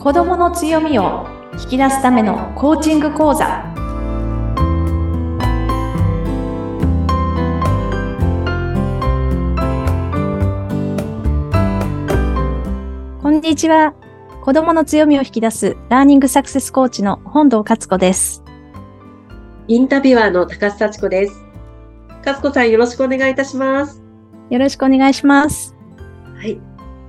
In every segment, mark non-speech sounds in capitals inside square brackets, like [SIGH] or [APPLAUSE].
子どもの強みを引き出すためのコーチング講座。こんにちは。子どもの強みを引き出すラーニングサクセスコーチの本堂勝子です。インタビュアーの高須幸子です。勝子さんよろしくお願いいたします。よろしくお願いします。はい、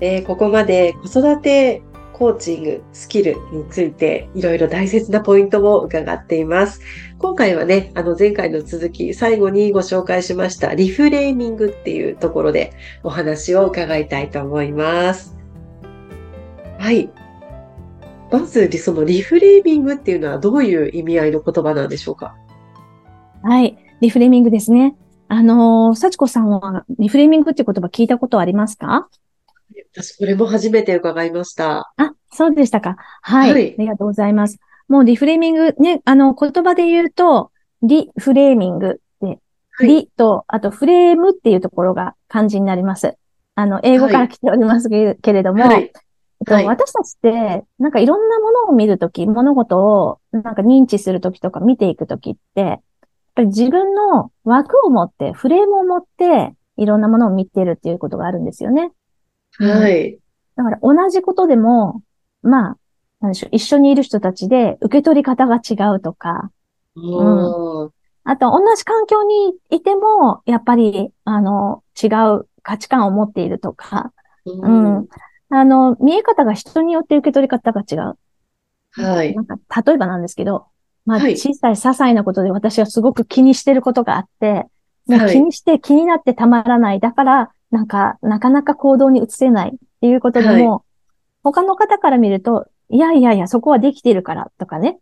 えー、ここまで子育てコーチング、スキルについていろいろ大切なポイントを伺っています。今回はね、あの前回の続き、最後にご紹介しましたリフレーミングっていうところでお話を伺いたいと思います。はい。まず、そのリフレーミングっていうのはどういう意味合いの言葉なんでしょうか？はい。リフレーミングですね。あのー、幸子さんはリフレーミングって言葉聞いたことありますか？私、これも初めて伺いました。あ、そうでしたか。はい。はい、ありがとうございます。もうリフレーミング、ね、あの、言葉で言うと、リフレーミングで、はい、リと、あとフレームっていうところが漢字になります。あの、英語から来ておりますけれども、私たちって、なんかいろんなものを見るとき、物事をなんか認知するときとか見ていくときって、やっぱり自分の枠を持って、フレームを持って、いろんなものを見てるっていうことがあるんですよね。はい。だから同じことでも、まあ、なんでしょう、一緒にいる人たちで受け取り方が違うとか、うん。あと、同じ環境にいても、やっぱり、あの、違う価値観を持っているとか、うん、うん。あの、見え方が人によって受け取り方が違う。はい。なんか、例えばなんですけど、まあ、小さい些細なことで私はすごく気にしてることがあって、もう気にして気になってたまらない。だから、なんか、なかなか行動に移せないっていうことでも、はい、他の方から見ると、いやいやいや、そこはできてるからとかね。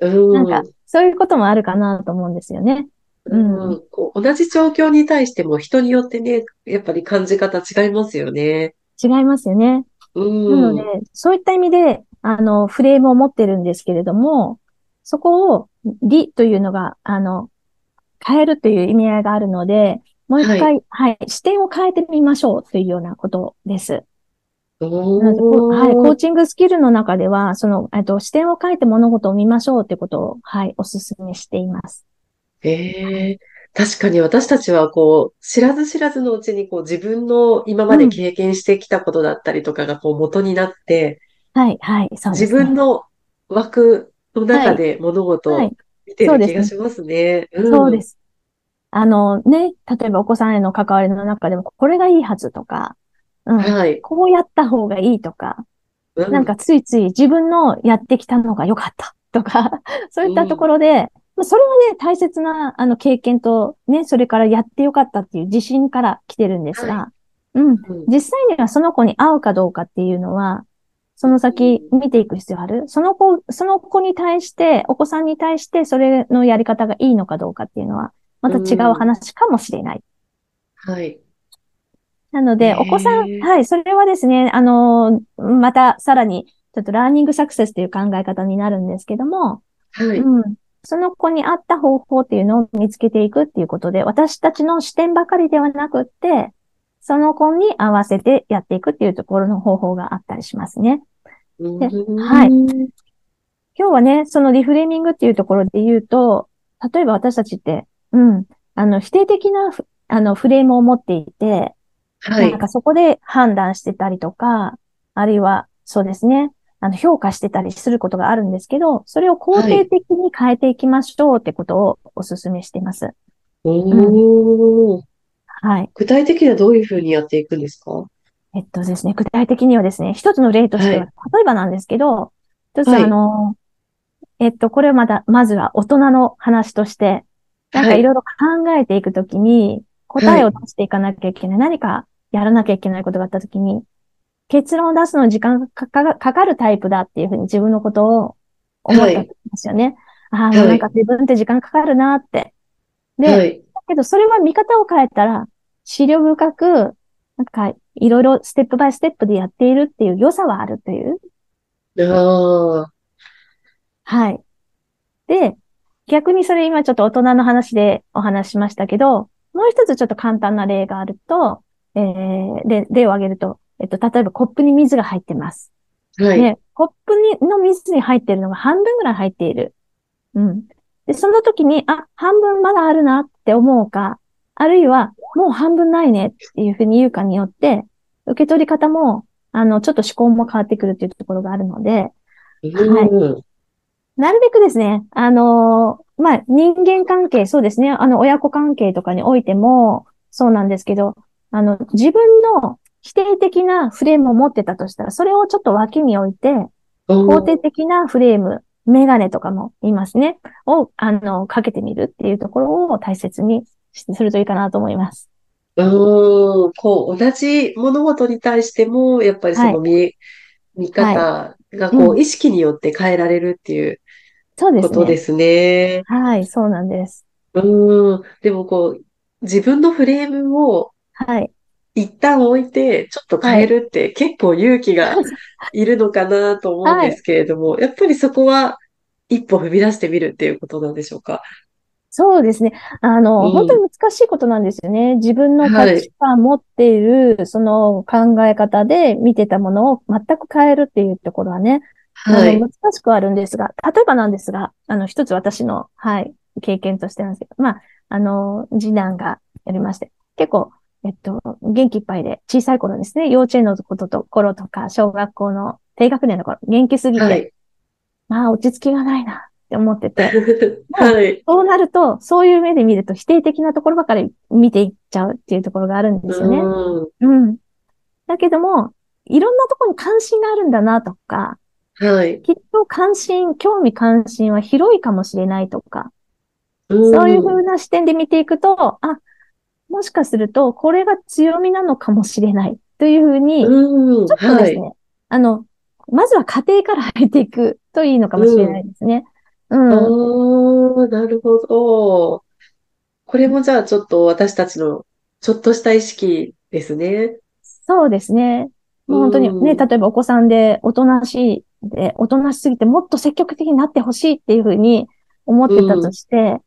うん、なんか、そういうこともあるかなと思うんですよね。うん、うん、こう同じ状況に対しても人によってね、やっぱり感じ方違いますよね。違いますよね。うん、なので、そういった意味で、あの、フレームを持ってるんですけれども、そこを、理というのが、あの、変えるという意味合いがあるので、もう一回、はい、はい、視点を変えてみましょうというようなことです。はい、コーチングスキルの中では、その、えっと、視点を変えて物事を見ましょうということを、はい、お勧めしています。ええー、確かに私たちは、こう、知らず知らずのうちに、こう、自分の今まで経験してきたことだったりとかが、こう、元になって、うん、はい、はい、そうです、ね、自分の枠の中で物事を見てる気がしますね。そうです。あのね、例えばお子さんへの関わりの中でも、これがいいはずとか、うん、はい、こうやった方がいいとか、うん、なんかついつい自分のやってきたのが良かったとか、[LAUGHS] そういったところで、うん、それはね、大切なあの経験とね、それからやってよかったっていう自信から来てるんですが、はい、うん、実際にはその子に合うかどうかっていうのは、その先見ていく必要ある？その子、その子に対して、お子さんに対して、それのやり方がいいのかどうかっていうのは、また違う話かもしれない。はい。なので、お子さん、はい、それはですね、あの、またさらに、ちょっとラーニングサクセスという考え方になるんですけども、はい。うん。その子に合った方法っていうのを見つけていくっていうことで、私たちの視点ばかりではなくって、その子に合わせてやっていくっていうところの方法があったりしますね。ではい。今日はね、そのリフレーミングっていうところで言うと、例えば私たちってうん。あの、否定的な、あの、フレームを持っていて、はい。なんかそこで判断してたりとか、あるいは、そうですね、あの、評価してたりすることがあるんですけど、それを肯定的に変えていきましょうってことをお勧めしています。おー。はい。具体的にはどういうふうにやっていくんですか？えっとですね、具体的にはですね、一つの例としては、はい、例えばなんですけど、一つあの、えっと、これはまだ、まずは大人の話として、なんかいろいろ考えていくときに、答えを出していかなきゃいけない、はい、何かやらなきゃいけないことがあったときに、結論を出すのに時間がかかるタイプだっていうふうに自分のことを思ったんですよね。はい、ああ、なんか自分って時間かかるなって。で、はい、だけどそれは見方を変えたら、資料深く、なんかいろいろステップバイステップでやっているっていう良さはあるという。ああ。はい。で、逆にそれ今ちょっと大人の話でお話しましたけど、もう一つちょっと簡単な例があると、えー、で、例を挙げると、えっと、例えばコップに水が入ってます。はい。ね、コップにの水に入ってるのが半分ぐらい入っている。うん。で、その時に、あ、半分まだあるなって思うか、あるいは、もう半分ないねっていうふうに言うかによって、受け取り方も、あの、ちょっと思考も変わってくるっていうところがあるので、はい。なるべくですね、あのー、まあ、人間関係、そうですね、あの、親子関係とかにおいても、そうなんですけど、あの、自分の否定的なフレームを持ってたとしたら、それをちょっと脇に置いて、肯定的なフレーム、メガネとかも言いますね。を、あの、かけてみるっていうところを大切にするといいかなと思います。うん、こう、同じ物事に対しても、やっぱりその見、はい、見方がこう、はい、意識によって変えられるっていうことですね。すねはい、そうなんです。うん、でもこう、自分のフレームを、はい。一旦置いて、ちょっと変えるって結構勇気が [LAUGHS] いるのかなと思うんですけれども、はい、やっぱりそこは一歩踏み出してみるっていうことなんでしょうか？そうですね。あの、うん、本当に難しいことなんですよね。自分の価値観持っている、はい、その考え方で見てたものを全く変えるっていうところはね、はい、難しくあるんですが、例えばなんですが、あの、一つ私の、はい、経験としてなんですけど、まあ、あの、次男がやりまして、結構、えっと、元気いっぱいで、小さい頃ですね、幼稚園のことと、頃とか、小学校の低学年の頃、元気すぎて、はい、まあ、落ち着きがないな。って思ってて。[LAUGHS] はい。そうなると、そういう目で見ると否定的なところばかり見ていっちゃうっていうところがあるんですよね。うん。うん。だけども、いろんなところに関心があるんだなとか、はい。きっと関心、興味関心は広いかもしれないとか、うそういう風な視点で見ていくと、あ、もしかすると、これが強みなのかもしれないというふうに、ちょっとですね、はい、あの、まずは家庭から入っていくといいのかもしれないですね。うん。ああ、なるほど。これもじゃあちょっと私たちのちょっとした意識ですね。そうですね。もう本当にね、例えばお子さんでおとなしいで、おとなしすぎてもっと積極的になってほしいっていうふうに思ってたとして、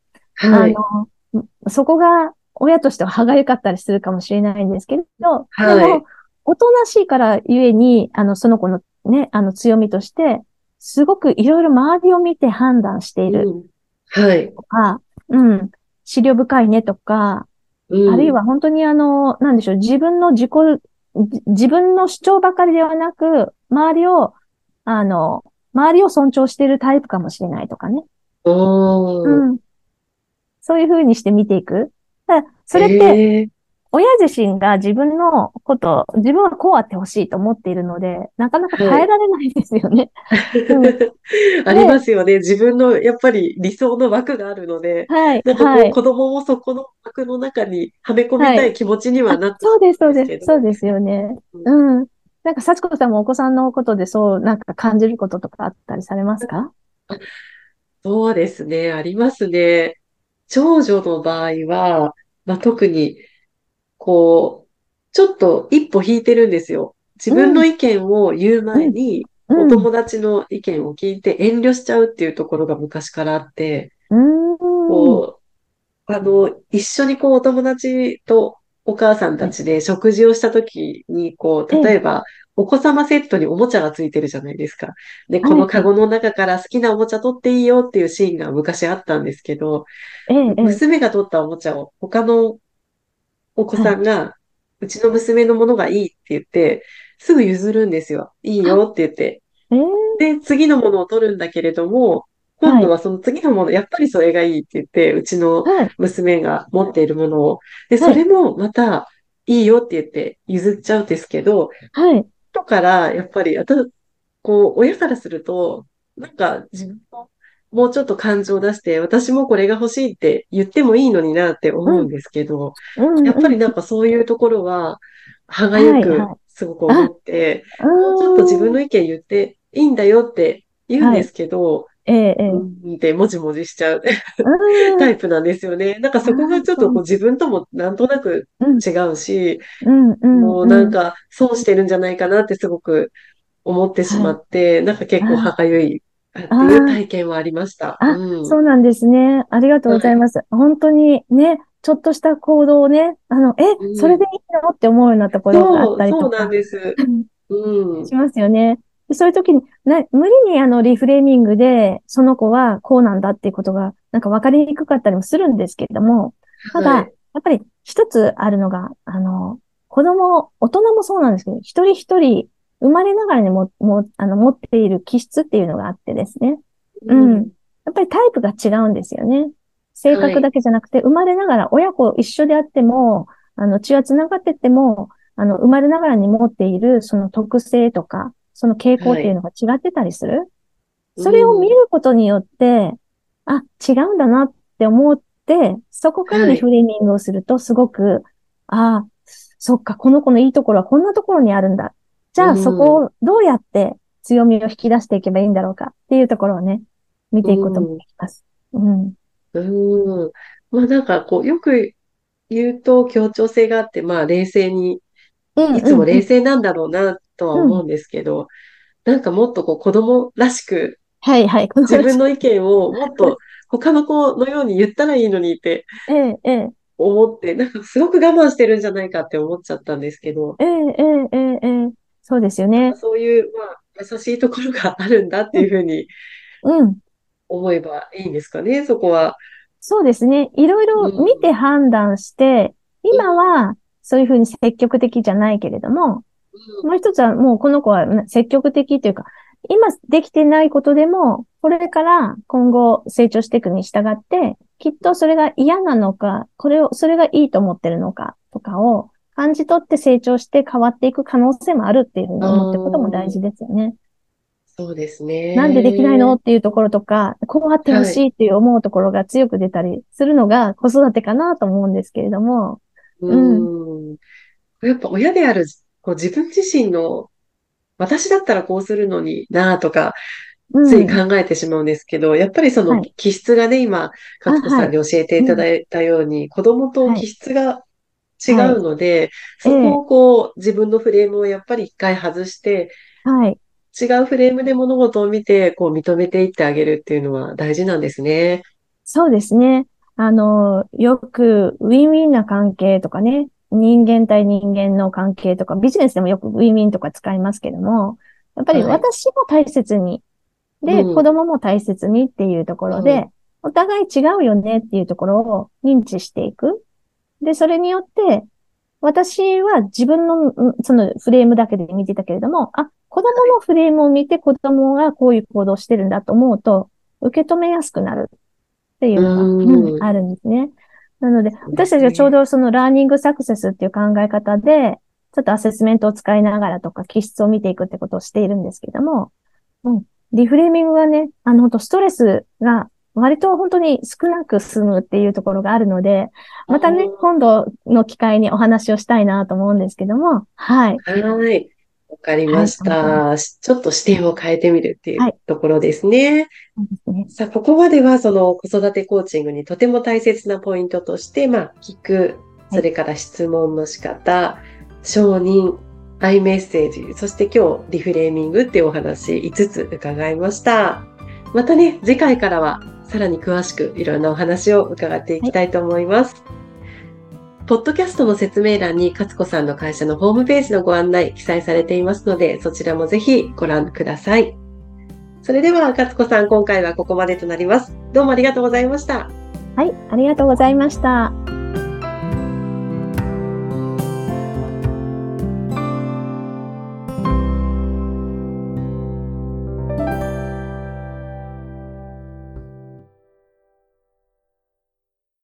うん、はい、あの、そこが親としては歯がゆかったりするかもしれないんですけど、はい、でも、おとなしいからゆえに、あの、その子のね、あの強みとして、すごくいろいろ周りを見て判断している。うん、はい。とか、うん。思慮深いねとか、うん、あるいは本当にあの、なんでしょう、自分の自己、自分の主張ばかりではなく、周りを、あの、周りを尊重しているタイプかもしれないとかね。うん。そういうふうにして見ていく。それって、親自身が自分のこと、自分はこうあってほしいと思っているので、なかなか変えられないですよね。[LAUGHS] ありますよね。自分のやっぱり理想の枠があるので、はい。なんかこう、子供もそこの枠の中にはめ込みたい気持ちにはなって、そうです、そうです。そうですよね。うん。なんか、幸子さんもお子さんのことでそう、なんか感じることとかあったりされますか？そうですね。ありますね。長女の場合は、まあ、特にこう、ちょっと一歩引いてるんですよ。自分の意見を言う前に、お友達の意見を聞いて遠慮しちゃうっていうところが昔からあって、こう、あの、一緒にこうお友達とお母さんたちで食事をした時に、こう、例えば、お子様セットにおもちゃがついてるじゃないですか。で、このカゴの中から好きなおもちゃ取っていいよっていうシーンが昔あったんですけど、娘が取ったおもちゃを他のお子さんが、うちの娘のものがいいって言って、すぐ譲るんですよ。いいよって言って。で、次のものを取るんだけれども、今度はその次のもの、やっぱりそれがいいって言って、うちの娘が持っているものを。で、それもまた、いいよって言って譲っちゃうんですけど、はい。後から、やっぱり、あと、こう、親からすると、なんか自分のもうちょっと感情を出して、私もこれが欲しいって言ってもいいのになって思うんですけど、うん、やっぱりなんかそういうところは、歯がゆくすごく思って、はいはい、もうちょっと自分の意見言っていいんだよって言うんですけど、ええ、ええ。で、もじもじしちゃうタイプなんですよね。なんかそこがちょっとこう自分ともなんとなく違うし、もうなんか損してるんじゃないかなってすごく思ってしまって、なんか結構歯がゆいっていう体験はありました。あ、うん、そうなんですね。ありがとうございます。はい、本当にね、ちょっとした行動をね、あの、え、それでいいの？って思うようなところがあったりとか。そうなんです。うん。しますよね。そういう時に、な無理にあのリフレーミングで、その子はこうなんだっていうことが、なんか分かりにくかったりもするんですけれども、ただ、はいやっぱり一つあるのが、あの、子供、大人もそうなんですけど、一人一人生まれながらにも、もあの持っている気質っていうのがあってですね。うん。やっぱりタイプが違うんですよね。性格だけじゃなくて、生まれながら親子一緒であっても、あの、血は繋がってても、あの、生まれながらに持っているその特性とか、その傾向っていうのが違ってたりする？それを見ることによって、あ、違うんだなって思って、そこからリフレーミングをすると、すごく、ああ、そっか、この子のいいところはこんなところにあるんだ。じゃあ、うんそこをどうやって強みを引き出していけばいいんだろうかっていうところをね、見ていくこともできます。うん。うん。まあなんかこう、よく言うと協調性があって、まあ冷静に、うんいつも冷うん静なんだろうなとは思うんですけど、なんかもっとこう子供らしくはいはい。自分の意見をもっと [LAUGHS] 他の子のように言ったらいいのにって思って、なんかすごく我慢してるんじゃないかって思っちゃったんですけど、ええ、ええ、ええ、ええそうですよね。そういう、まあ、優しいところがあるんだっていうふうにうん。思えばいいんですかね、そこは。そうですね。いろいろ見て判断して、今はそういうふうに積極的じゃないけれども、もう一つはもうこの子は積極的というか、今できてないことでも、これから今後成長していくに従って、きっとそれが嫌なのか、これを、それがいいと思ってるのかとかを感じ取って成長して変わっていく可能性もあるっていうふうに思っていくことも大事ですよね。そうですね。なんでできないのっていうところとか、こうあってほしいっていう思うところが強く出たりするのが子育てかなと思うんですけれども、うん。やっぱ親である、こう自分自身の、私だったらこうするのになとか、うんつい考えてしまうんですけど、やっぱりそのはい気質がね、今、勝子さんに教えていただいたように、子供と気質が違うので、そこをこう、自分のフレームをやっぱり一回外して、はい。違うフレームで物事を見て、こう認めていってあげるっていうのは大事なんですね。そうですね。あの、よくウィンウィンな関係とかね、人間対人間の関係とか、ビジネスでもよくウィンウィンとか使いますけども、やっぱりはい私も大切に、で、うん子供も大切にっていうところで、お互い違うよねっていうところを認知していく。で、それによって、私は自分の、んそのフレームだけで見てたけれども、あ、子供のフレームを見て子供がこういう行動をしてるんだと思うと、受け止めやすくなるっていうのが、うんうんあるんですね。なので、私たちがちょうどそのラーニングサクセスっていう考え方で、ちょっとアセスメントを使いながらとか、気質を見ていくってことをしているんですけども、うん、リフレーミングはね、あの、本当ストレスが割と本当に少なく済むっていうところがあるので、またねうん、今度の機会にお話をしたいなと思うんですけども、はい。はい。わかりました。はちょっと視点を変えてみるっていはいうところですね。そうですね。さあ、ここまではその子育てコーチングにとても大切なポイントとして、まあ、聞く、それから質問の仕方、承認、アイメッセージ、そして今日リフレーミングっていうお話5つ伺いました。またね、次回からはさらに詳しくいろんなお話を伺っていきたいと思います。ポッドキャストの説明欄に勝子さんの会社のホームページのご案内記載されていますので、そちらもぜひご覧ください。それでは、勝子さん、今回はここまでとなります。どうもありがとうございました。はい、ありがとうございました。